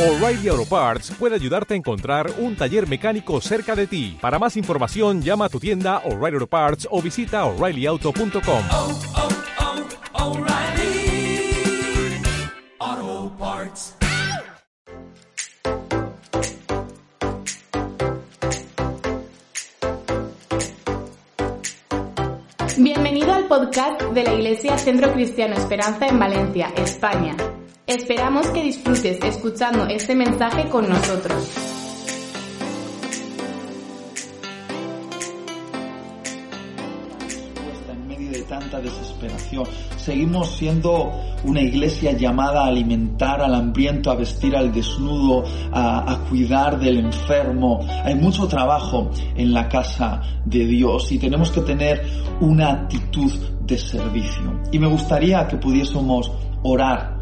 O'Reilly Auto Parts puede ayudarte a encontrar un taller mecánico cerca de ti. Para más información, llama a tu tienda O'Reilly Auto Parts o visita oreillyauto.com. oh, oh, O'Reilly Auto Parts. Bienvenido al podcast de la Iglesia Centro Cristiano Esperanza en Valencia, España. Esperamos que disfrutes escuchando este mensaje con nosotros. en medio de tanta desesperación. Seguimos siendo una iglesia llamada a alimentar al hambriento, a vestir al desnudo, a cuidar del enfermo. Hay mucho trabajo en la casa de Dios y tenemos que tener una actitud de servicio. Y me gustaría que pudiésemos orar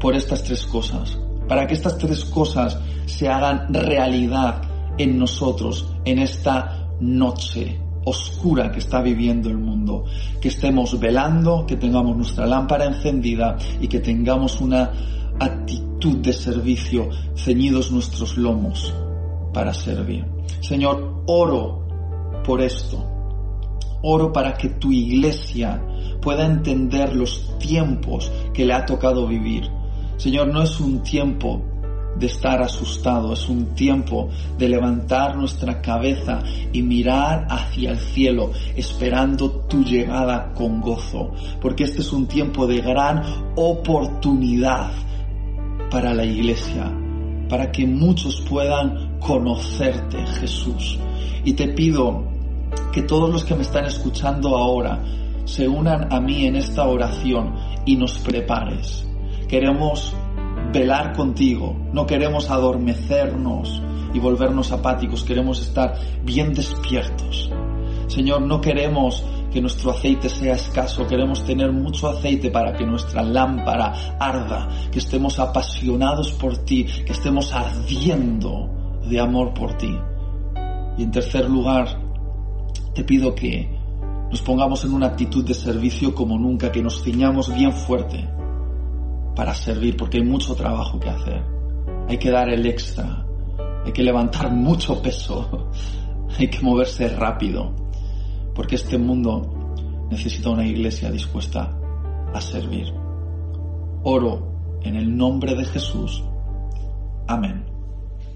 por estas tres cosas, para que estas tres cosas se hagan realidad en nosotros en esta noche oscura que está viviendo el mundo, que estemos velando, que tengamos nuestra lámpara encendida y que tengamos una actitud de servicio, ceñidos nuestros lomos para servir. Señor, oro por esto. Oro para que tu iglesia pueda entender los tiempos que le ha tocado vivir. Señor, no es un tiempo de estar asustado, es un tiempo de levantar nuestra cabeza y mirar hacia el cielo, esperando tu llegada con gozo, porque este es un tiempo de gran oportunidad para la iglesia, para que muchos puedan conocerte, Jesús. Y te pido que todos los que me están escuchando ahora se unan a mí en esta oración y nos prepares. Queremos velar contigo, no queremos adormecernos y volvernos apáticos, queremos estar bien despiertos. Señor, no queremos que nuestro aceite sea escaso, queremos tener mucho aceite para que nuestra lámpara arda, que estemos apasionados por ti, que estemos ardiendo de amor por ti. Y en tercer lugar, te pido que nos pongamos en una actitud de servicio como nunca, que nos ciñamos bien fuerte para servir, porque hay mucho trabajo que hacer. Hay que dar el extra, hay que levantar mucho peso, hay que moverse rápido, porque este mundo necesita una iglesia dispuesta a servir. Oro en el nombre de Jesús. Amén.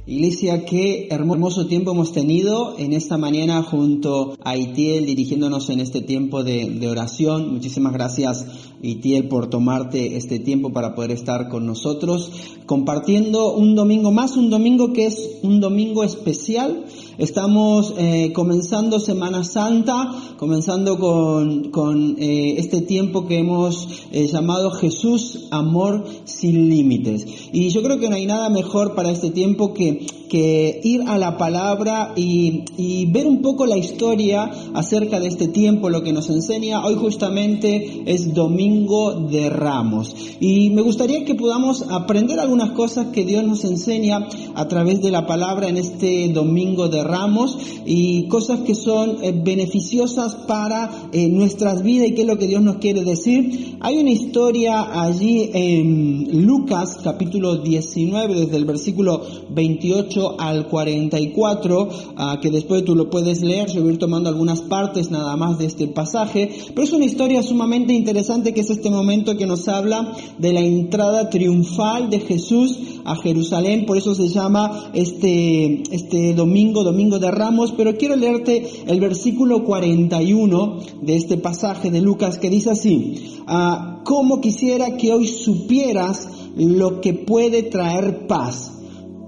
Iglesia, qué hermoso tiempo hemos tenido en esta mañana junto a Itiel dirigiéndonos en este tiempo de, de, oración. Muchísimas gracias Itiel por tomarte este tiempo para poder estar con nosotros compartiendo un domingo más, un domingo que es un domingo especial. Estamos eh, comenzando Semana Santa, comenzando con, con eh, este tiempo que hemos eh, llamado Jesús, Amor sin Límites. Y yo creo que no hay nada mejor para este tiempo que, que ir a la palabra y, ver un poco la historia acerca de este tiempo, lo que nos enseña. Hoy justamente es Domingo de Ramos. Y me gustaría que podamos aprender algunas cosas que Dios nos enseña a través de la palabra en este Domingo de Ramos y cosas que son eh, beneficiosas para eh, nuestras vidas y qué es lo que Dios nos quiere decir. Hay una historia allí en Lucas capítulo 19 desde el versículo 28 al 44 uh, que después tú lo puedes leer, yo voy tomando algunas partes nada más de este pasaje, pero es una historia sumamente interesante que es este momento que nos habla de la entrada triunfal de Jesús a Jerusalén, por eso se llama este, este domingo, domingo de Ramos, pero quiero leerte el versículo 41 de este pasaje de Lucas que dice así, uh, como quisiera que hoy supieras lo que puede traer paz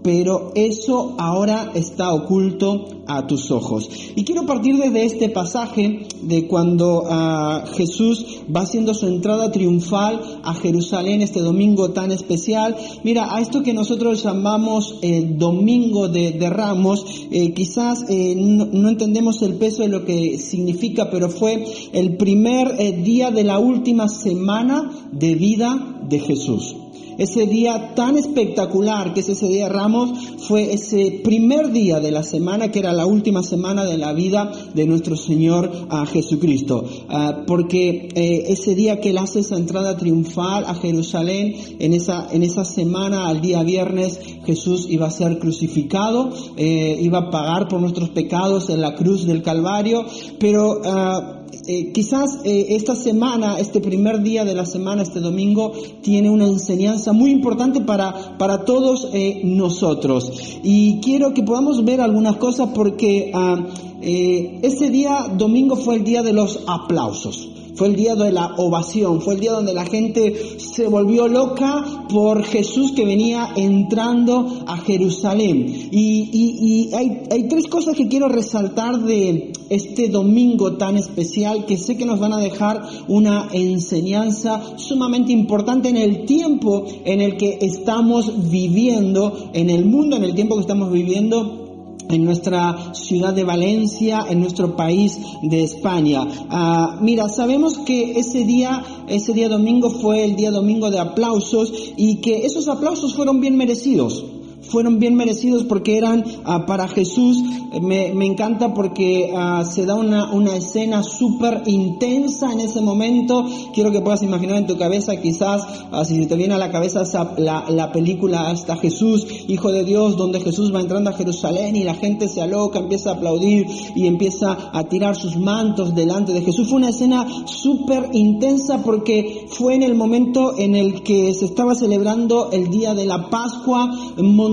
pero eso ahora está oculto a tus ojos. Y quiero partir desde este pasaje de cuando uh, Jesús va haciendo su entrada triunfal a Jerusalén este domingo tan especial. Mira, a esto que nosotros llamamos el domingo de, Ramos, eh, quizás eh, no, no, entendemos el peso de lo que significa, pero fue el primer eh, día de la última semana de vida de Jesús. Ese día tan espectacular que es ese día de Ramos, fue ese primer día de la semana que era la última semana de la vida de nuestro Señor a Jesucristo. Ah, porque eh, ese día que Él hace esa entrada triunfal a Jerusalén, en esa, en esa semana, al día viernes, Jesús iba a ser crucificado, eh, iba a pagar por nuestros pecados en la cruz del Calvario, pero ah, eh, quizás eh, esta semana, este primer día de la semana, este domingo, tiene una enseñanza muy importante para, para todos eh, nosotros. Y quiero que podamos ver algunas cosas porque ah, ese día, domingo, fue el día de los aplausos. Fue el día de la ovación, fue el día donde la gente se volvió loca por Jesús que venía entrando a Jerusalén. Y, hay, hay tres cosas que quiero resaltar de este domingo tan especial que sé que nos van a dejar una enseñanza sumamente importante en el tiempo en el que estamos viviendo, en el mundo, en el tiempo que estamos viviendo en nuestra ciudad de Valencia, en nuestro país de España. Ah, mira, sabemos que ese día, ese día domingo fue el día domingo de aplausos y que esos aplausos fueron bien merecidos. Fueron bien merecidos porque eran ah, para Jesús. Eh, Me, me encanta porque ah, se da una, una escena súper intensa en ese momento. Quiero que puedas imaginar en tu cabeza, quizás, ah, si te viene a la cabeza la, la película hasta Jesús, Hijo de Dios, donde Jesús va entrando a Jerusalén y la gente se aloca, empieza a aplaudir y empieza a tirar sus mantos delante de Jesús. Fue una escena súper intensa porque fue en el momento en el que se estaba celebrando el día de la Pascua.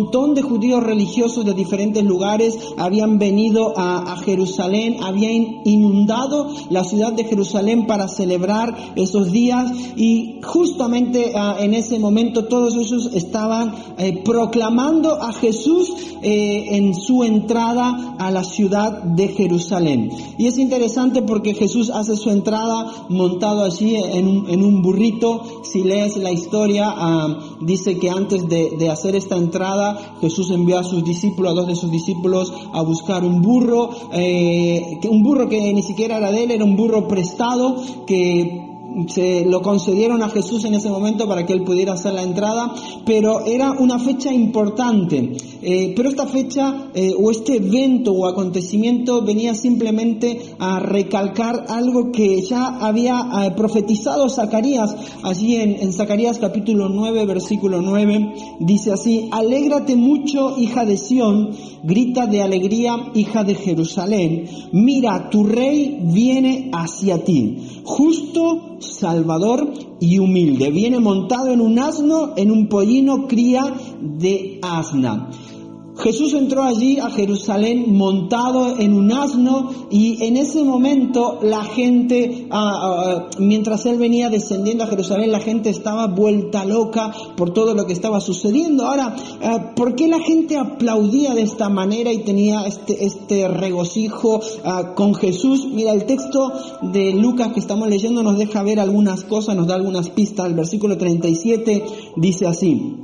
Montón de judíos religiosos de diferentes lugares habían venido a, Jerusalén, habían inundado la ciudad de Jerusalén para celebrar esos días y justamente ah, en ese momento todos ellos estaban eh, proclamando a Jesús eh, en su entrada a la ciudad de Jerusalén. Y es interesante porque Jesús hace su entrada montado allí en un, burrito. Si lees la historia, ah, dice que antes de hacer esta entrada, Jesús envió a sus discípulos, a dos de sus discípulos, a buscar un burro, eh, un burro que ni siquiera era de él, era un burro prestado que se lo concedieron a Jesús en ese momento para que él pudiera hacer la entrada, pero era una fecha importante. Eh, pero esta fecha eh, o este evento o acontecimiento venía simplemente a recalcar algo que ya había eh, profetizado Zacarías allí en, en Zacarías capítulo 9 versículo 9 dice así alégrate mucho hija de Sión grita de alegría hija de Jerusalén. Mira tu rey viene hacia ti. Justo salvador y humilde. Viene montado en un asno en un pollino cría de asna Jesús entró allí a Jerusalén montado en un asno y en ese momento la gente, ah, ah, mientras él venía descendiendo a Jerusalén, la gente estaba vuelta loca por todo lo que estaba sucediendo. Ahora, ah, ¿por qué la gente aplaudía de esta manera y tenía este, este regocijo con Jesús? Mira, el texto de Lucas que estamos leyendo nos deja ver algunas cosas, nos da algunas pistas. El versículo 37 dice así.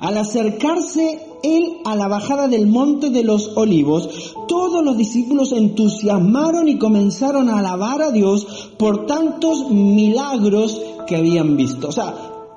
Al acercarse él a la bajada del monte de los olivos, todos los discípulos entusiasmaron y comenzaron a alabar a Dios por tantos milagros que habían visto.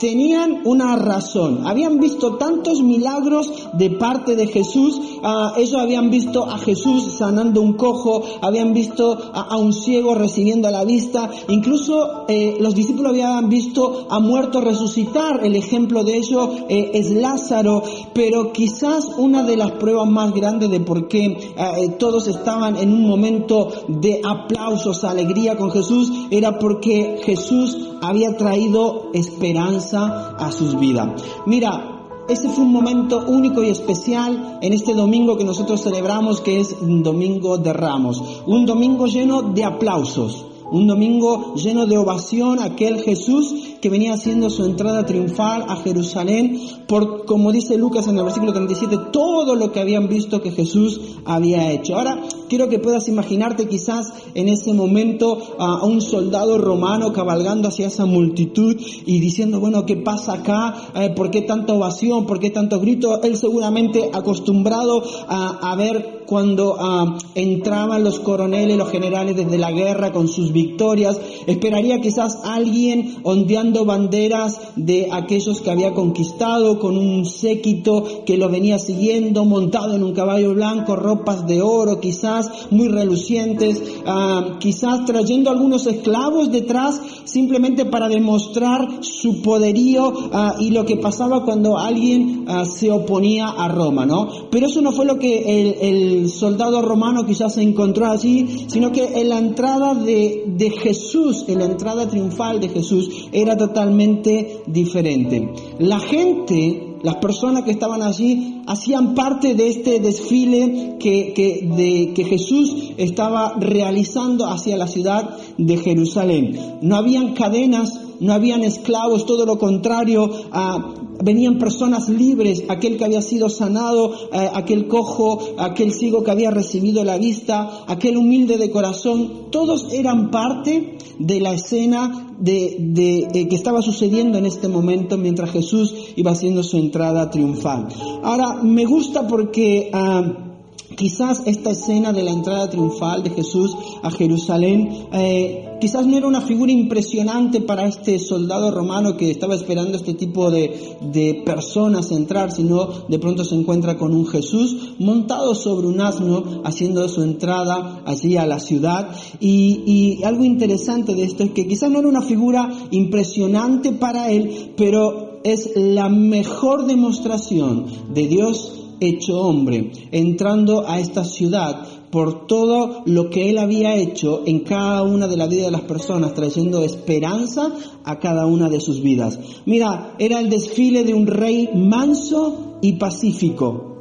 Tenían una razón. Habían visto tantos milagros de parte de Jesús. Ah, ellos habían visto a Jesús sanando un cojo, habían visto a, un ciego recibiendo la vista. Incluso eh, los discípulos habían visto a muertos resucitar. El ejemplo de ello eh, es Lázaro. Pero quizás una de las pruebas más grandes de por qué eh, todos estaban en un momento de aplausos, alegría con Jesús, era porque Jesús había traído esperanza a sus vidas. Mira, ese fue un momento único y especial en este domingo que nosotros celebramos, que es un domingo de ramos. Un domingo lleno de aplausos. Un domingo lleno de ovación aquel Jesús que venía haciendo su entrada triunfal a Jerusalén por, como dice Lucas en el versículo 37, todo lo que habían visto que Jesús había hecho. Ahora, quiero que puedas imaginarte quizás en ese momento a, un soldado romano cabalgando hacia esa multitud y diciendo, bueno, ¿qué pasa acá? Eh, ¿Por qué tanta ovación? ¿Por qué tanto grito? Él seguramente acostumbrado a ver cuando ah, entraban los coroneles, los generales desde la guerra con sus victorias. Esperaría quizás alguien ondeando banderas de aquellos que había conquistado con un séquito que lo venía siguiendo, montado en un caballo blanco, ropas de oro quizás muy relucientes, ah, quizás trayendo algunos esclavos detrás simplemente para demostrar su poderío ah, y lo que pasaba cuando alguien ah, se oponía a Roma, ¿no? Pero eso no fue lo que el, el soldado romano quizás se encontró allí, sino que en la entrada de, de Jesús, en la entrada triunfal de Jesús, era totalmente diferente. La gente, las personas que estaban allí, hacían parte de este desfile que, que, de, que Jesús estaba realizando hacia la ciudad de Jerusalén. No habían cadenas, no habían esclavos, todo lo contrario, ah, venían personas libres, aquel que había sido sanado, eh, aquel cojo, aquel ciego que había recibido la vista, aquel humilde de corazón, todos eran parte de la escena de, eh, que estaba sucediendo en este momento mientras Jesús iba haciendo su entrada triunfal. Ahora, me gusta porque... ah, Quizás esta escena de la entrada triunfal de Jesús a Jerusalén, eh, quizás no era una figura impresionante para este soldado romano que estaba esperando este tipo de, de, personas entrar, sino de pronto se encuentra con un Jesús montado sobre un asno haciendo su entrada allí a la ciudad. Y, y algo interesante de esto es que quizás no era una figura impresionante para él, pero es la mejor demostración de Dios hecho hombre, entrando a esta ciudad por todo lo que él había hecho en cada una de las vidas de las personas, trayendo esperanza a cada una de sus vidas. Mira, era el desfile de un rey manso y pacífico.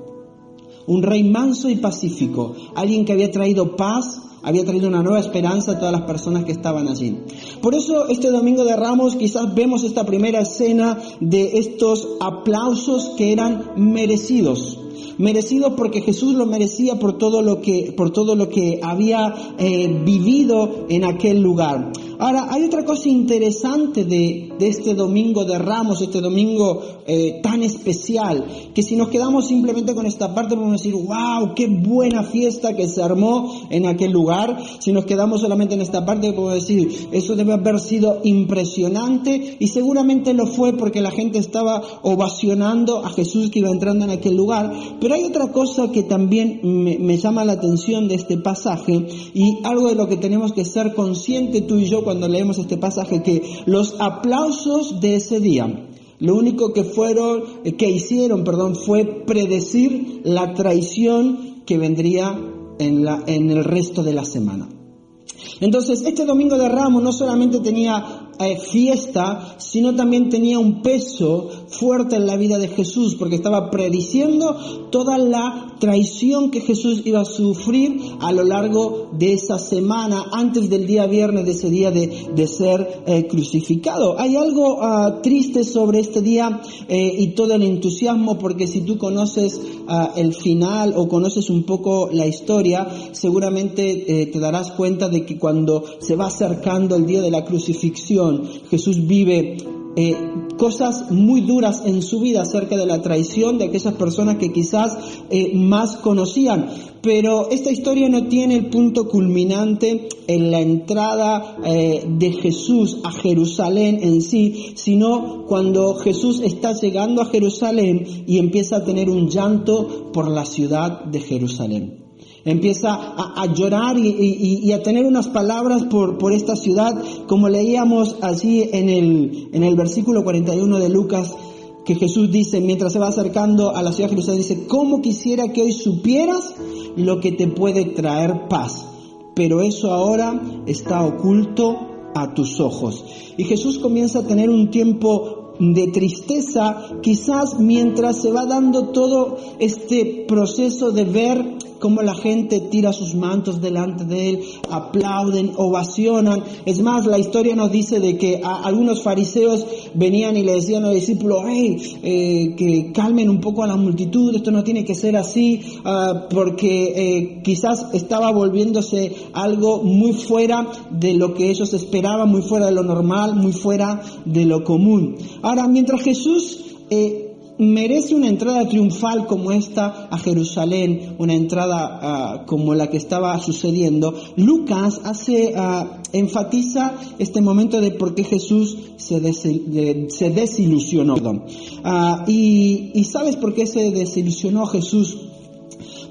Un rey manso y pacífico. Alguien que había traído paz, había traído una nueva esperanza a todas las personas que estaban allí. Por eso este domingo de Ramos quizás vemos esta primera escena de estos aplausos que eran merecidos merecido porque Jesús lo merecía por todo lo que, por todo lo que había eh, vivido en aquel lugar. Ahora, hay otra cosa interesante de, este domingo de Ramos, este domingo eh, tan especial, que si nos quedamos simplemente con esta parte podemos decir, wow, qué buena fiesta que se armó en aquel lugar. Si nos quedamos solamente en esta parte podemos decir, eso debe haber sido impresionante y seguramente lo fue porque la gente estaba ovacionando a Jesús que iba entrando en aquel lugar. Pero hay otra cosa que también me, llama la atención de este pasaje y algo de lo que tenemos que ser conscientes tú y yo cuando leemos este pasaje, que los aplausos de ese día, lo único que fueron, que hicieron, perdón, fue predecir la traición que vendría en, la, en el resto de la semana. Entonces, este domingo de Ramos no solamente tenía eh, fiesta, sino también tenía un peso fuerte en la vida de Jesús, porque estaba prediciendo toda la traición que Jesús iba a sufrir a lo largo de esa semana, antes del día viernes, de ese día de, de ser eh, crucificado. Hay algo uh, triste sobre este día eh, y todo el entusiasmo, porque si tú conoces uh, el final o conoces un poco la historia, seguramente te darás cuenta de que cuando se va acercando el día de la crucifixión, Jesús vive eh, cosas muy duras en su vida acerca de la traición de aquellas personas que quizás eh, más conocían. Pero esta historia no tiene el punto culminante en la entrada eh, de Jesús a Jerusalén en sí, sino cuando Jesús está llegando a Jerusalén y empieza a tener un llanto por la ciudad de Jerusalén empieza a, llorar y, a tener unas palabras por, esta ciudad, como leíamos allí en el, en el versículo 41 de Lucas, que Jesús dice, mientras se va acercando a la ciudad de Jerusalén, dice, ¿cómo quisiera que hoy supieras lo que te puede traer paz? Pero eso ahora está oculto a tus ojos. Y Jesús comienza a tener un tiempo de tristeza, quizás mientras se va dando todo este proceso de ver cómo la gente tira sus mantos delante de él, aplauden, ovacionan. Es más, la historia nos dice de que algunos fariseos venían y le decían a los discípulos, hey, eh, que calmen un poco a la multitud, esto no tiene que ser así, uh, porque eh, quizás estaba volviéndose algo muy fuera de lo que ellos esperaban, muy fuera de lo normal, muy fuera de lo común. Ahora, mientras Jesús eh, merece una entrada triunfal como esta a Jerusalén, una entrada ah, como la que estaba sucediendo, Lucas hace, ah, enfatiza este momento de por qué Jesús se, desi- de- se desilusionó. Ah, y, y ¿sabes por qué se desilusionó Jesús?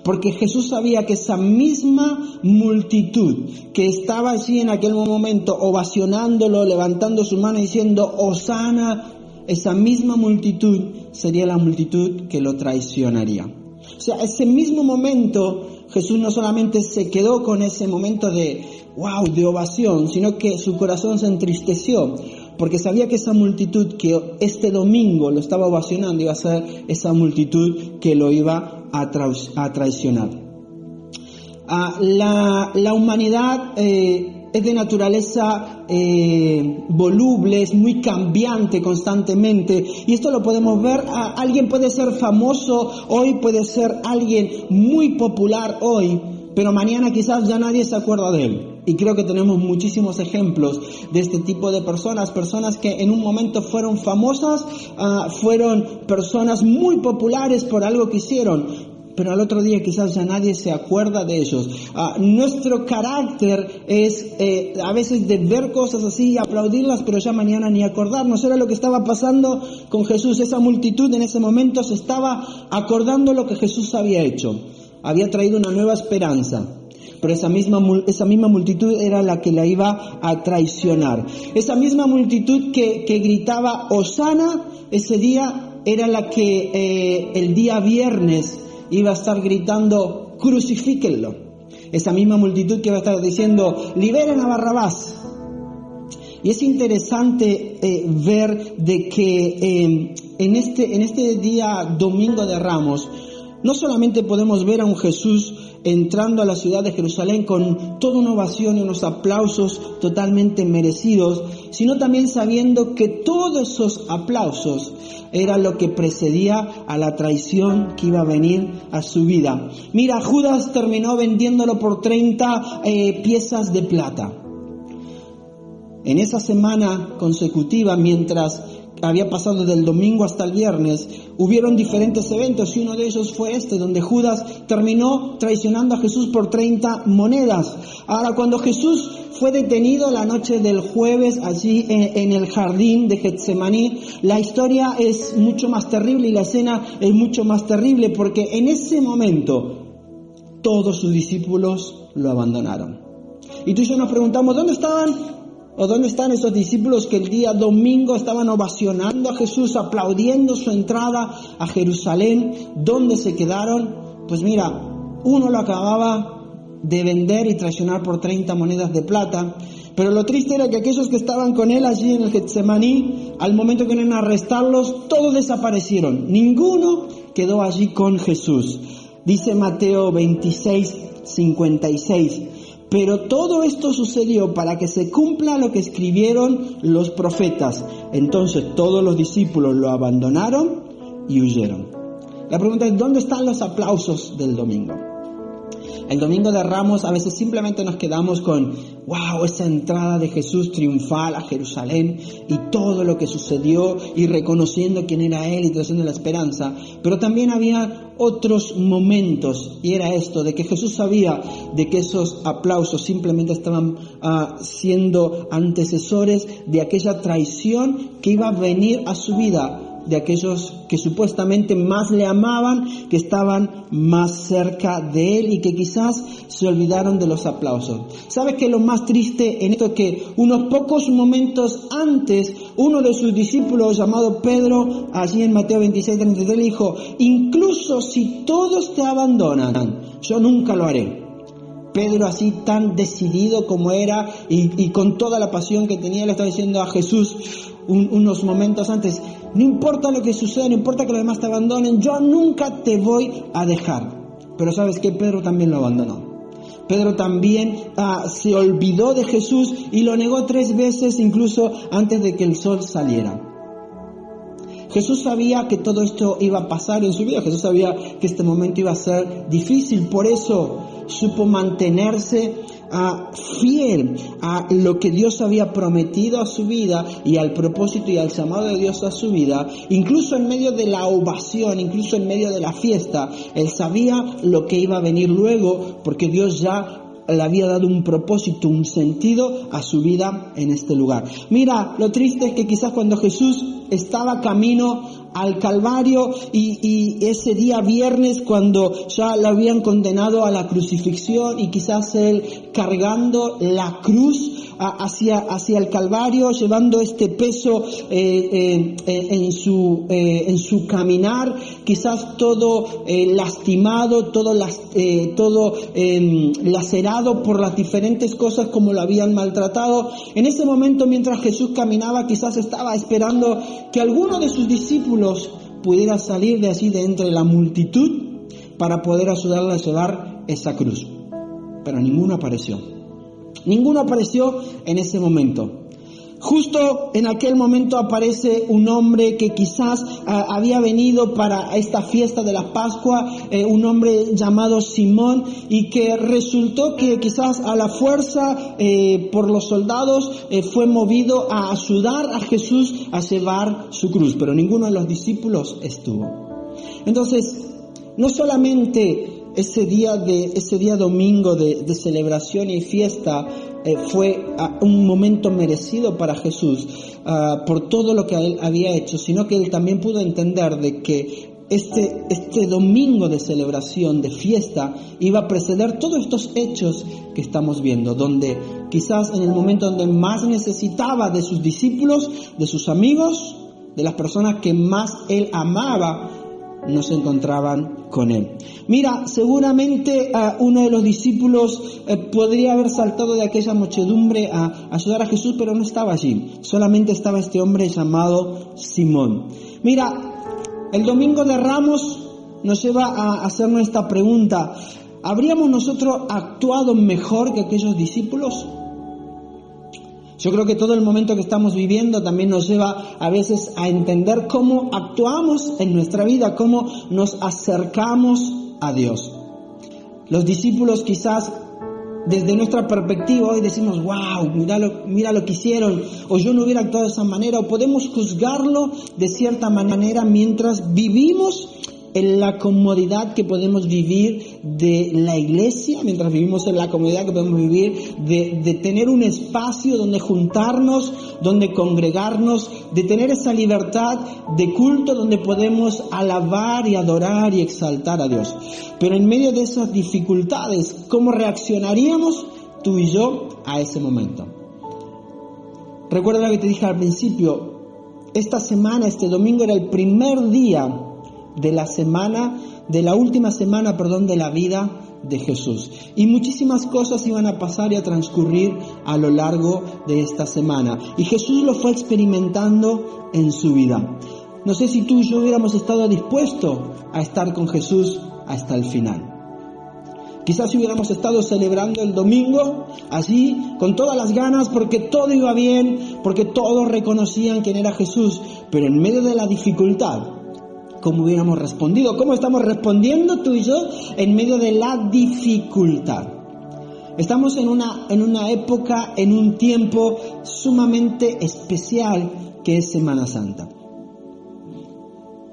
Porque Jesús sabía que esa misma multitud que estaba allí en aquel momento ovacionándolo, levantando su mano y diciendo, Osana, esa misma multitud sería la multitud que lo traicionaría. O sea, ese mismo momento Jesús no solamente se quedó con ese momento de wow, de ovación, sino que su corazón se entristeció porque sabía que esa multitud que este domingo lo estaba ovacionando iba a ser esa multitud que lo iba a, trau- a traicionar. Ah, la, la humanidad eh, es de naturaleza eh, voluble, es muy cambiante constantemente. Y esto lo podemos ver. alguien puede ser famoso hoy, puede ser alguien muy popular hoy, pero mañana quizás ya nadie se acuerda de él. Y creo que tenemos muchísimos ejemplos de este tipo de personas, personas que en un momento fueron famosas, ah, fueron personas muy populares por algo que hicieron, pero al otro día quizás ya nadie se acuerda de ellos. Ah, nuestro carácter es eh, a veces de ver cosas así y aplaudirlas, pero ya mañana ni acordarnos. Era lo que estaba pasando con Jesús. Esa multitud en ese momento se estaba acordando lo que Jesús había hecho. Había traído una nueva esperanza. Pero esa misma, esa misma multitud era la que la iba a traicionar. Esa misma multitud que, que gritaba Osana ese día era la que eh, el día viernes iba a estar gritando crucifíquenlo. Esa misma multitud que iba a estar diciendo liberen a Barrabás. Y es interesante eh, ver de que eh, en, este, en este día domingo de Ramos, no solamente podemos ver a un Jesús entrando a la ciudad de Jerusalén con toda una ovación y unos aplausos totalmente merecidos, sino también sabiendo que todos esos aplausos era lo que precedía a la traición que iba a venir a su vida. Mira, Judas terminó vendiéndolo por 30 eh, piezas de plata. En esa semana consecutiva, mientras había pasado del domingo hasta el viernes, hubieron diferentes eventos y uno de ellos fue este, donde Judas terminó traicionando a Jesús por 30 monedas. Ahora, cuando Jesús fue detenido la noche del jueves allí en, el jardín de Getsemaní, la historia es mucho más terrible y la escena es mucho más terrible porque en ese momento todos sus discípulos lo abandonaron. Y tú y yo nos preguntamos, ¿dónde estaban ¿O dónde están esos discípulos que el día domingo estaban ovacionando a Jesús, aplaudiendo su entrada a Jerusalén? ¿Dónde se quedaron? Pues mira, uno lo acababa de vender y traicionar por 30 monedas de plata. Pero lo triste era que aquellos que estaban con él allí en el Getsemaní, al momento que iban a arrestarlos, todos desaparecieron. Ninguno quedó allí con Jesús. Dice Mateo 26, 56. Pero todo esto sucedió para que se cumpla lo que escribieron los profetas. Entonces todos los discípulos lo abandonaron y huyeron. La pregunta es, ¿dónde están los aplausos del domingo? El domingo de Ramos a veces simplemente nos quedamos con, wow, esa entrada de Jesús triunfal a Jerusalén y todo lo que sucedió y reconociendo quién era Él y trayendo la esperanza. Pero también había otros momentos y era esto, de que Jesús sabía de que esos aplausos simplemente estaban ah, siendo antecesores de aquella traición que iba a venir a su vida de aquellos que supuestamente más le amaban, que estaban más cerca de él y que quizás se olvidaron de los aplausos. ¿Sabes qué es lo más triste en esto? Que unos pocos momentos antes, uno de sus discípulos llamado Pedro, allí en Mateo 26, 33, le dijo, incluso si todos te abandonan, yo nunca lo haré. Pedro así tan decidido como era y, con toda la pasión que tenía, le estaba diciendo a Jesús un- unos momentos antes, no importa lo que suceda, no importa que los demás te abandonen, yo nunca te voy a dejar. Pero sabes que Pedro también lo abandonó. Pedro también ah, se olvidó de Jesús y lo negó tres veces incluso antes de que el sol saliera. Jesús sabía que todo esto iba a pasar en su vida, Jesús sabía que este momento iba a ser difícil, por eso supo mantenerse ah, fiel a lo que Dios había prometido a su vida y al propósito y al llamado de Dios a su vida, incluso en medio de la ovación, incluso en medio de la fiesta, él sabía lo que iba a venir luego porque Dios ya le había dado un propósito, un sentido a su vida en este lugar. Mira, lo triste es que quizás cuando Jesús estaba camino al Calvario y, ese día viernes cuando ya lo habían condenado a la crucifixión y quizás él cargando la cruz hacia, hacia el Calvario, llevando este peso eh, eh, en, su, eh, en su caminar, quizás todo lastimado, todo, las, todo em, lacerado por las diferentes cosas como lo habían maltratado. En ese momento, mientras Jesús caminaba, quizás estaba esperando que alguno de sus discípulos pudiera salir de allí de entre la multitud para poder ayudarle a llevar esa cruz. Pero ninguno apareció. Ninguno apareció en ese momento. Justo en aquel momento aparece un hombre que quizás ah, había venido para esta fiesta de la Pascua, eh, un hombre llamado Simón, y que resultó que quizás a la fuerza eh, por los soldados eh, fue movido a ayudar a Jesús a llevar su cruz, pero ninguno de los discípulos estuvo. Entonces, no solamente ese día de ese día domingo de, celebración y fiesta eh, fue ah, un momento merecido para Jesús ah, por todo lo que él había hecho, sino que él también pudo entender de que este, este domingo de celebración, de fiesta, iba a preceder todos estos hechos que estamos viendo, donde quizás en el momento donde más necesitaba de sus discípulos, de sus amigos, de las personas que más él amaba, no se encontraban con él. Mira, seguramente a uno de los discípulos eh, podría haber saltado de aquella muchedumbre a, ayudar a Jesús, pero no estaba allí. Solamente estaba este hombre llamado Simón. Mira, el domingo de Ramos nos lleva a hacernos esta pregunta. ¿Habríamos nosotros actuado mejor que aquellos discípulos? Yo creo que todo el momento que estamos viviendo también nos lleva a veces a entender cómo actuamos en nuestra vida, cómo nos acercamos a Dios. Los discípulos quizás desde nuestra perspectiva hoy decimos, wow, mira lo, mira lo que hicieron, o yo no hubiera actuado de esa manera, o podemos juzgarlo de cierta manera mientras vivimos en la comodidad que podemos vivir de la iglesia, mientras vivimos en la comodidad que podemos vivir de, de, tener un espacio donde juntarnos, donde congregarnos, de tener esa libertad de culto donde podemos alabar y adorar y exaltar a Dios. Pero en medio de esas dificultades, ¿cómo reaccionaríamos tú y yo a ese momento? Recuerda lo que te dije al principio, esta semana, este domingo era el primer día de la semana, de la última semana, perdón, de la vida de Jesús. Y muchísimas cosas iban a pasar y a transcurrir a lo largo de esta semana. Y Jesús lo fue experimentando en su vida. No sé si tú y yo hubiéramos estado dispuestos a estar con Jesús hasta el final. Quizás si hubiéramos estado celebrando el domingo allí con todas las ganas porque todo iba bien, porque todos reconocían quién era Jesús, pero en medio de la dificultad, cómo hubiéramos respondido, cómo estamos respondiendo tú y yo en medio de la dificultad. Estamos en una, en una época, en un tiempo sumamente especial que es Semana Santa.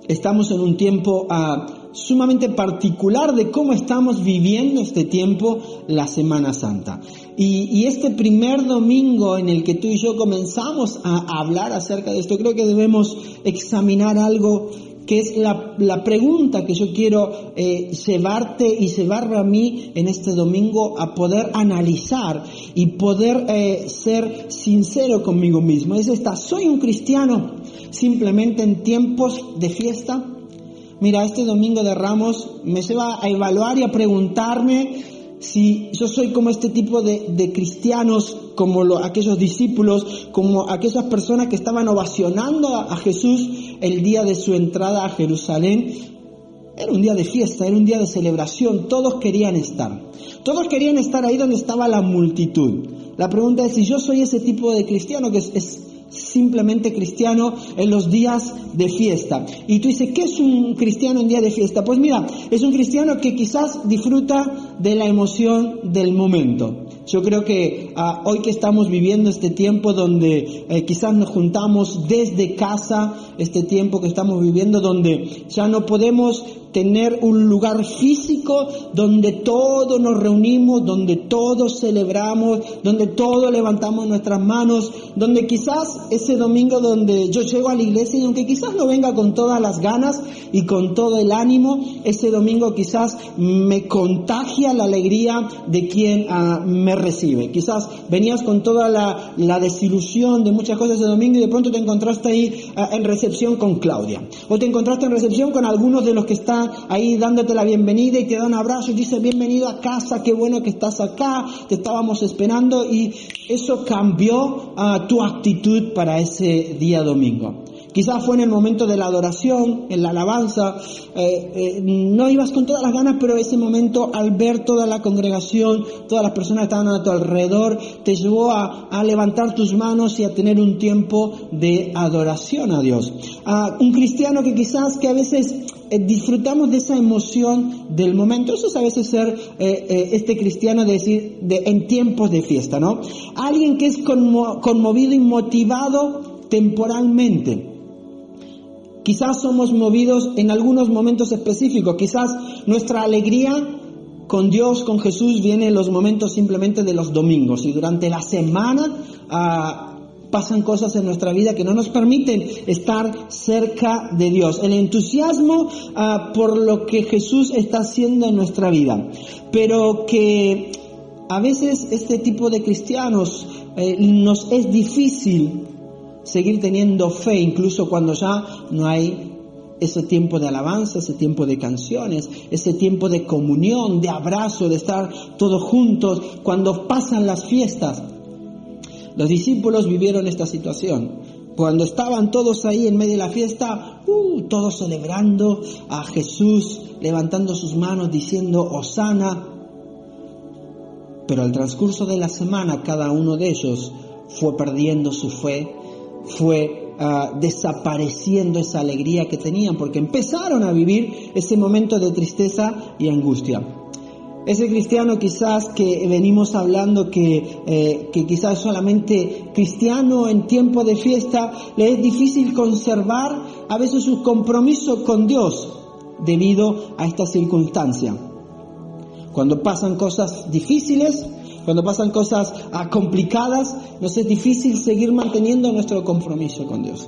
Estamos en un tiempo ah, sumamente particular de cómo estamos viviendo este tiempo, la Semana Santa. Y, y, este primer domingo en el que tú y yo comenzamos a hablar acerca de esto, creo que debemos examinar algo que es la, pregunta que yo quiero eh, llevarte y llevarme a mí en este domingo a poder analizar y poder eh, ser sincero conmigo mismo. Es esta, ¿soy un cristiano simplemente en tiempos de fiesta? Mira, este domingo de Ramos me lleva a evaluar y a preguntarme si yo soy como este tipo de, cristianos, como aquellos discípulos, como aquellas personas que estaban ovacionando a, Jesús el día de su entrada a Jerusalén, era un día de fiesta, era un día de celebración, todos querían estar. Todos querían estar ahí donde estaba la multitud. La pregunta es si yo soy ese tipo de cristiano que es simplemente cristiano en los días de fiesta. Y tú dices, ¿qué es un cristiano en día de fiesta? Pues mira, es un cristiano que quizás disfruta de la emoción del momento. Yo creo que ah, hoy que estamos viviendo este tiempo donde eh, quizás nos juntamos desde casa, este tiempo que estamos viviendo donde ya no podemos tener un lugar físico donde todos nos reunimos, donde todos celebramos, donde todos levantamos nuestras manos, donde quizás ese domingo donde yo llego a la iglesia y aunque quizás no venga con todas las ganas y con todo el ánimo, ese domingo quizás me contagia la alegría de quien ah, me recibe. Quizás venías con toda la, desilusión de muchas cosas ese domingo y de pronto te encontraste ahí ah, en recepción con Claudia. O te encontraste en recepción con algunos de los que están ahí dándote la bienvenida y te da un abrazo y dice bienvenido a casa, qué bueno que estás acá, te estábamos esperando y eso cambió uh, tu actitud para ese día domingo. Quizás fue en el momento de la adoración, en la alabanza, eh, eh, no ibas con todas las ganas, pero ese momento al ver toda la congregación, todas las personas que estaban a tu alrededor, te llevó a, a levantar tus manos y a tener un tiempo de adoración a Dios. A un cristiano que quizás que a veces eh, disfrutamos de esa emoción del momento. Eso es a veces ser eh, eh, este cristiano de decir de, en tiempos de fiesta, ¿no? Alguien que es conmo conmovido y motivado temporalmente. Quizás somos movidos en algunos momentos específicos. Quizás nuestra alegría con Dios, con Jesús, viene en los momentos simplemente de los domingos. Y durante la semana uh, pasan cosas en nuestra vida que no nos permiten estar cerca de Dios. El entusiasmo uh, por lo que Jesús está haciendo en nuestra vida. Pero que a veces este tipo de cristianos eh, nos es difícil seguir teniendo fe, incluso cuando ya no hay ese tiempo de alabanza, ese tiempo de canciones, ese tiempo de comunión, de abrazo, de estar todos juntos, cuando pasan las fiestas. Los discípulos vivieron esta situación. Cuando estaban todos ahí en medio de la fiesta, uh, todos celebrando a Jesús, levantando sus manos diciendo, Osana. Pero al transcurso de la semana cada uno de ellos fue perdiendo su fe, fue uh, desapareciendo esa alegría que tenían, porque empezaron a vivir ese momento de tristeza y angustia. Ese cristiano quizás que venimos hablando que, eh, quizás solamente cristiano en tiempo de fiesta le es difícil conservar a veces su compromiso con Dios debido a esta circunstancia. Cuando pasan cosas difíciles, cuando pasan cosas ah, complicadas, nos es difícil seguir manteniendo nuestro compromiso con Dios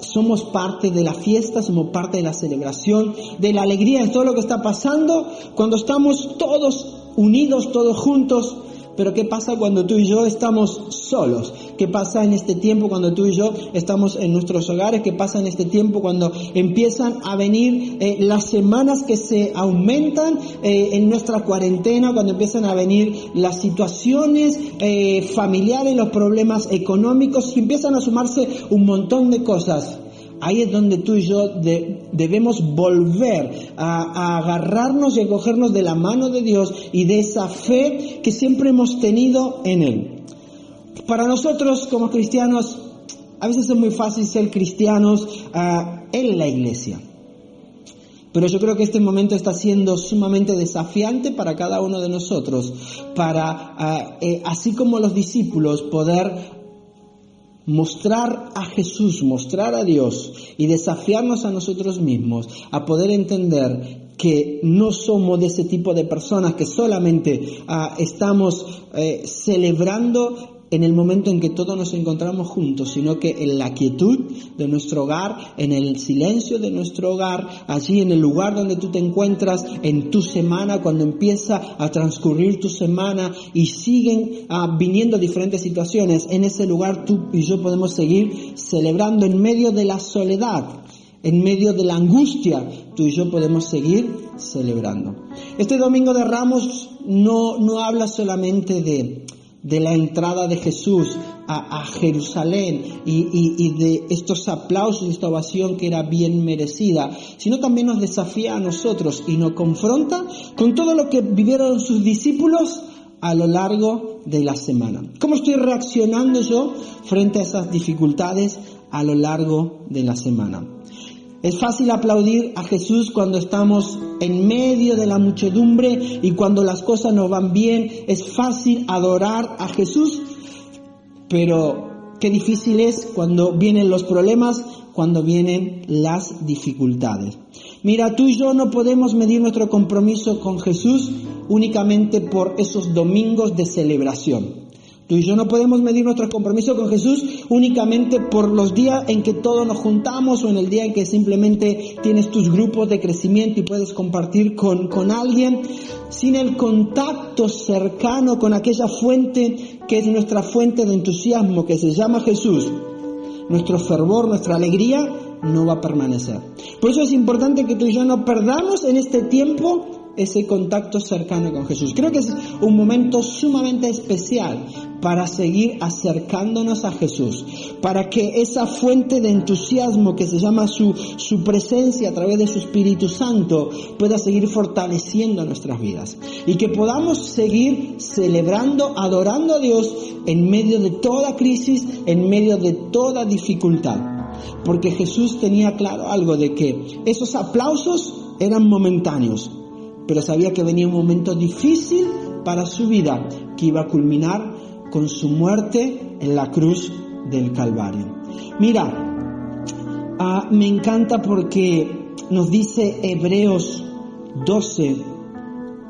somos parte de la fiesta, somos parte de la celebración, de la alegría de todo lo que está pasando, cuando estamos todos unidos, todos juntos. Pero ¿qué pasa cuando tú y yo estamos solos? ¿Qué pasa en este tiempo cuando tú y yo estamos en nuestros hogares? ¿Qué pasa en este tiempo cuando empiezan a venir eh, las semanas que se aumentan eh, en nuestra cuarentena, cuando empiezan a venir las situaciones eh, familiares, los problemas económicos y empiezan a sumarse un montón de cosas? Ahí es donde tú y yo debemos volver a, agarrarnos y a cogernos de la mano de Dios y de esa fe que siempre hemos tenido en Él. Para nosotros como cristianos, a veces es muy fácil ser cristianos uh, en la iglesia. Pero yo creo que este momento está siendo sumamente desafiante para cada uno de nosotros, para, uh, eh, así como los discípulos, poder mostrar a Jesús, mostrar a Dios y desafiarnos a nosotros mismos a poder entender que no somos de ese tipo de personas que solamente uh, estamos eh, celebrando en el momento en que todos nos encontramos juntos, sino que en la quietud de nuestro hogar, en el silencio de nuestro hogar, allí en el lugar donde tú te encuentras, en tu semana, cuando empieza a transcurrir tu semana y siguen uh, viniendo diferentes situaciones, en ese lugar tú y yo podemos seguir celebrando en medio de la soledad, en medio de la angustia, tú y yo podemos seguir celebrando. Este domingo de Ramos no, no habla solamente de de la entrada de Jesús a, Jerusalén y, y, y, de estos aplausos, esta ovación que era bien merecida, sino también nos desafía a nosotros y nos confronta con todo lo que vivieron sus discípulos a lo largo de la semana. ¿Cómo estoy reaccionando yo frente a esas dificultades a lo largo de la semana? Es fácil aplaudir a Jesús cuando estamos en medio de la muchedumbre y cuando las cosas nos van bien. Es fácil adorar a Jesús, pero qué difícil es cuando vienen los problemas, cuando vienen las dificultades. Mira, tú y yo no podemos medir nuestro compromiso con Jesús únicamente por esos domingos de celebración. Tú y yo no podemos medir nuestro compromiso con Jesús únicamente por los días en que todos nos juntamos o en el día en que simplemente tienes tus grupos de crecimiento y puedes compartir con, con alguien, sin el contacto cercano con aquella fuente que es nuestra fuente de entusiasmo, que se llama Jesús. Nuestro fervor, nuestra alegría no va a permanecer. Por eso es importante que tú y yo no perdamos en este tiempo ese contacto cercano con Jesús. Creo que es un momento sumamente especial para seguir acercándonos a Jesús, para que esa fuente de entusiasmo que se llama su, su presencia a través de su Espíritu Santo pueda seguir fortaleciendo nuestras vidas y que podamos seguir celebrando, adorando a Dios en medio de toda crisis, en medio de toda dificultad. Porque Jesús tenía claro algo de que esos aplausos eran momentáneos, pero sabía que venía un momento difícil para su vida, que iba a culminar con su muerte en la cruz del Calvario. Mira, ah, me encanta porque nos dice Hebreos 12,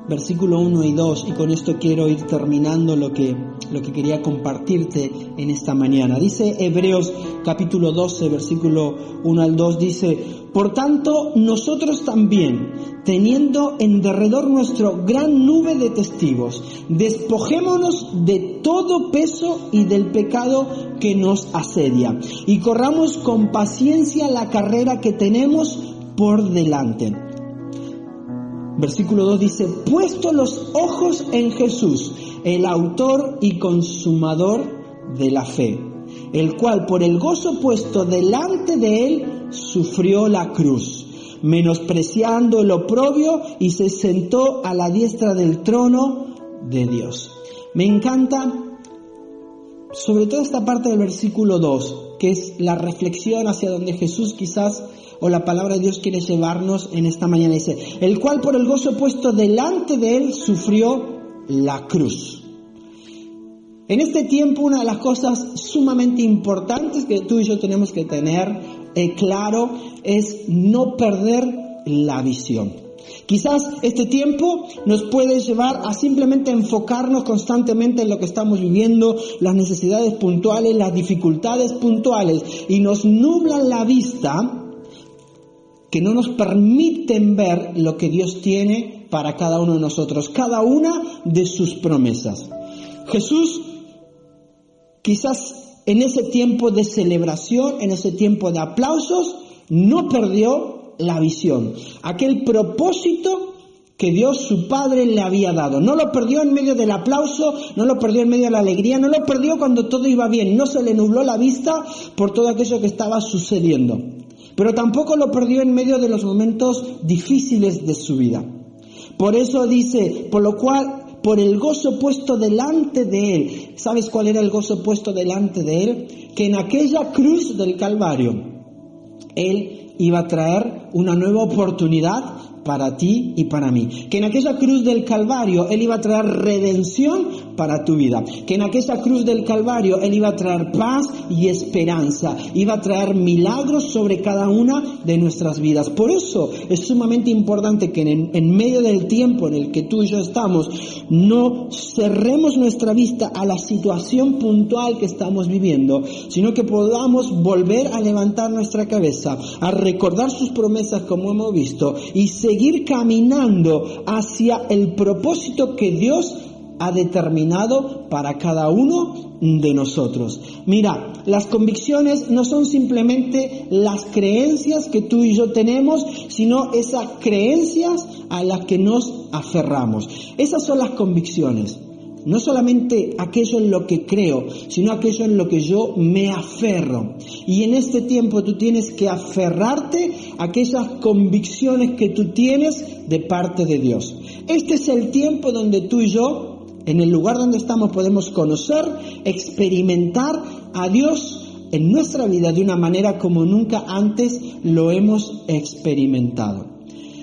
versículo 1 y 2, y con esto quiero ir terminando lo que, lo que quería compartirte en esta mañana. Dice Hebreos capítulo 12, versículo 1 al 2, dice, por tanto, nosotros también, teniendo en derredor nuestro gran nube de testigos, despojémonos de todo peso y del pecado que nos asedia, y corramos con paciencia la carrera que tenemos por delante. Versículo 2 dice, puesto los ojos en Jesús, el autor y consumador de la fe, el cual por el gozo puesto delante de él sufrió la cruz, menospreciando el oprobio y se sentó a la diestra del trono de Dios. Me encanta sobre todo esta parte del versículo 2, que es la reflexión hacia donde Jesús quizás o la palabra de Dios quiere llevarnos en esta mañana. Dice, el cual por el gozo puesto delante de él sufrió la cruz. En este tiempo una de las cosas sumamente importantes que tú y yo tenemos que tener eh, claro es no perder la visión. Quizás este tiempo nos puede llevar a simplemente enfocarnos constantemente en lo que estamos viviendo, las necesidades puntuales, las dificultades puntuales, y nos nublan la vista que no nos permiten ver lo que Dios tiene para cada uno de nosotros, cada una de sus promesas. Jesús quizás en ese tiempo de celebración, en ese tiempo de aplausos, no perdió la visión, aquel propósito que Dios su Padre le había dado. No lo perdió en medio del aplauso, no lo perdió en medio de la alegría, no lo perdió cuando todo iba bien, no se le nubló la vista por todo aquello que estaba sucediendo. Pero tampoco lo perdió en medio de los momentos difíciles de su vida. Por eso dice, por lo cual por el gozo puesto delante de él. ¿Sabes cuál era el gozo puesto delante de él? Que en aquella cruz del Calvario, él iba a traer una nueva oportunidad para ti y para mí. Que en aquella cruz del Calvario Él iba a traer redención para tu vida. Que en aquella cruz del Calvario Él iba a traer paz y esperanza. Iba a traer milagros sobre cada una de nuestras vidas. Por eso es sumamente importante que en, en medio del tiempo en el que tú y yo estamos, no cerremos nuestra vista a la situación puntual que estamos viviendo, sino que podamos volver a levantar nuestra cabeza, a recordar sus promesas como hemos visto y seguir caminando hacia el propósito que Dios ha determinado para cada uno de nosotros. Mira, las convicciones no son simplemente las creencias que tú y yo tenemos, sino esas creencias a las que nos aferramos. Esas son las convicciones. No solamente aquello en lo que creo, sino aquello en lo que yo me aferro. Y en este tiempo tú tienes que aferrarte a aquellas convicciones que tú tienes de parte de Dios. Este es el tiempo donde tú y yo, en el lugar donde estamos, podemos conocer, experimentar a Dios en nuestra vida de una manera como nunca antes lo hemos experimentado.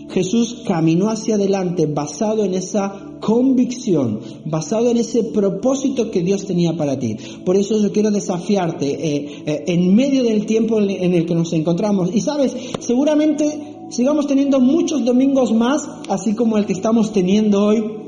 Jesús caminó hacia adelante basado en esa convicción, basado en ese propósito que Dios tenía para ti. Por eso yo quiero desafiarte eh, eh, en medio del tiempo en el que nos encontramos. Y sabes, seguramente sigamos teniendo muchos domingos más, así como el que estamos teniendo hoy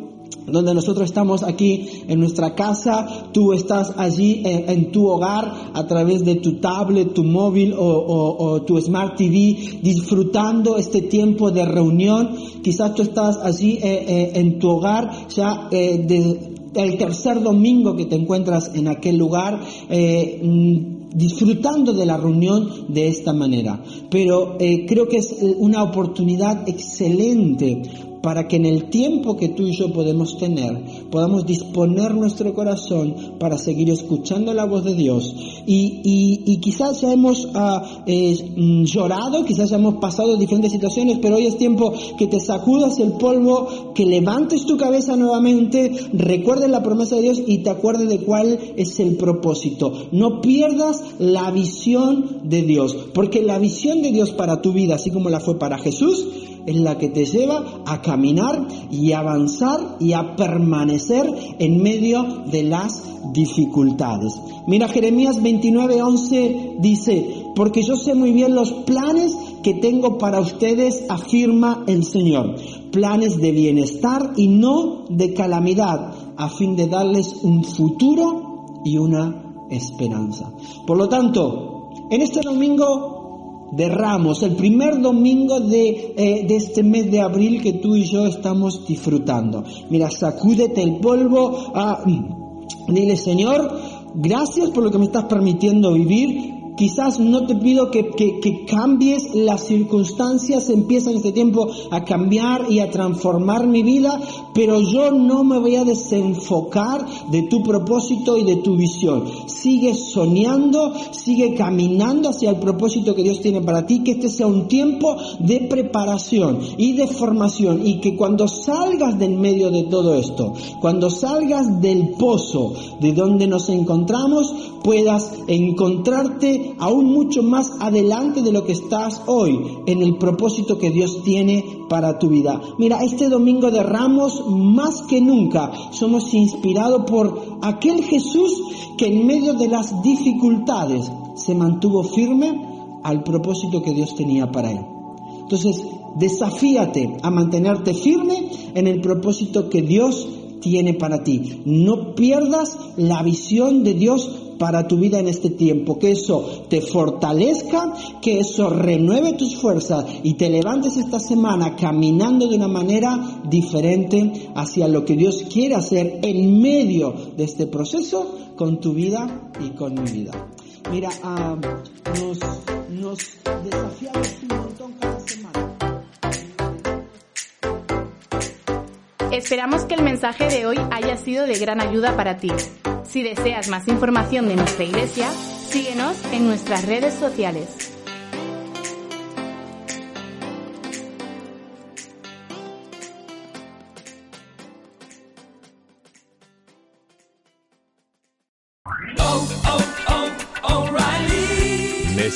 donde nosotros estamos aquí en nuestra casa, tú estás allí en, tu hogar a través de tu tablet, tu móvil o, tu Smart TV, disfrutando este tiempo de reunión. Quizás tú estás allí eh, eh, en tu hogar ya eh, el tercer domingo que te encuentras en aquel lugar. Mm, disfrutando de la reunión de esta manera. Pero creo que es una oportunidad excelente para que en el tiempo que tú y yo podemos tener, podamos disponer nuestro corazón para seguir escuchando la voz de Dios. Y, quizás ya hemos ah, mm, llorado, quizás hemos pasado diferentes situaciones, pero hoy es tiempo que te sacudas el polvo, que levantes tu cabeza nuevamente, recuerdes la promesa de Dios y te acuerdes de cuál es el propósito. No pierdas la visión de Dios, porque la visión de Dios para tu vida, así como la fue para Jesús, es la que te lleva a caminar y avanzar y a permanecer en medio de las dificultades. Mira, Jeremías 29:11 dice, porque yo sé muy bien los planes que tengo para ustedes, afirma el Señor, planes de bienestar y no de calamidad, a fin de darles un futuro y una esperanza. Por lo tanto, en este domingo de Ramos, el primer domingo de, eh, de, este mes de abril que tú y yo estamos disfrutando. Mira, sacúdete el polvo, ah, mm, dile Señor, gracias por lo que me estás permitiendo vivir, Quizás no te pido que, cambies las circunstancias, empiezan este tiempo a cambiar y a transformar mi vida, pero yo no me voy a desenfocar de tu propósito y de tu visión. Sigue soñando, sigue caminando hacia el propósito que Dios tiene para ti, que este sea un tiempo de preparación y de formación y que cuando salgas del medio de todo esto, cuando salgas del pozo de donde nos encontramos, puedas encontrarte aún mucho más adelante de lo que estás hoy en el propósito que Dios tiene para tu vida. Mira, este domingo de Ramos, más que nunca, somos inspirados por aquel Jesús que en medio de las dificultades se mantuvo firme al propósito que Dios tenía para él. Entonces, desafíate a mantenerte firme en el propósito que Dios tiene para ti. No pierdas la visión de Dios para tu vida en este tiempo, que eso te fortalezca, que eso renueve tus fuerzas y te levantes esta semana caminando de una manera diferente hacia lo que Dios quiere hacer en medio de este proceso con tu vida y con mi vida. Mira, ah, nos, nos desafiamos un montón cada semana. Esperamos que el mensaje de hoy haya sido de gran ayuda para ti. Si deseas más información de nuestra iglesia, síguenos en nuestras redes sociales.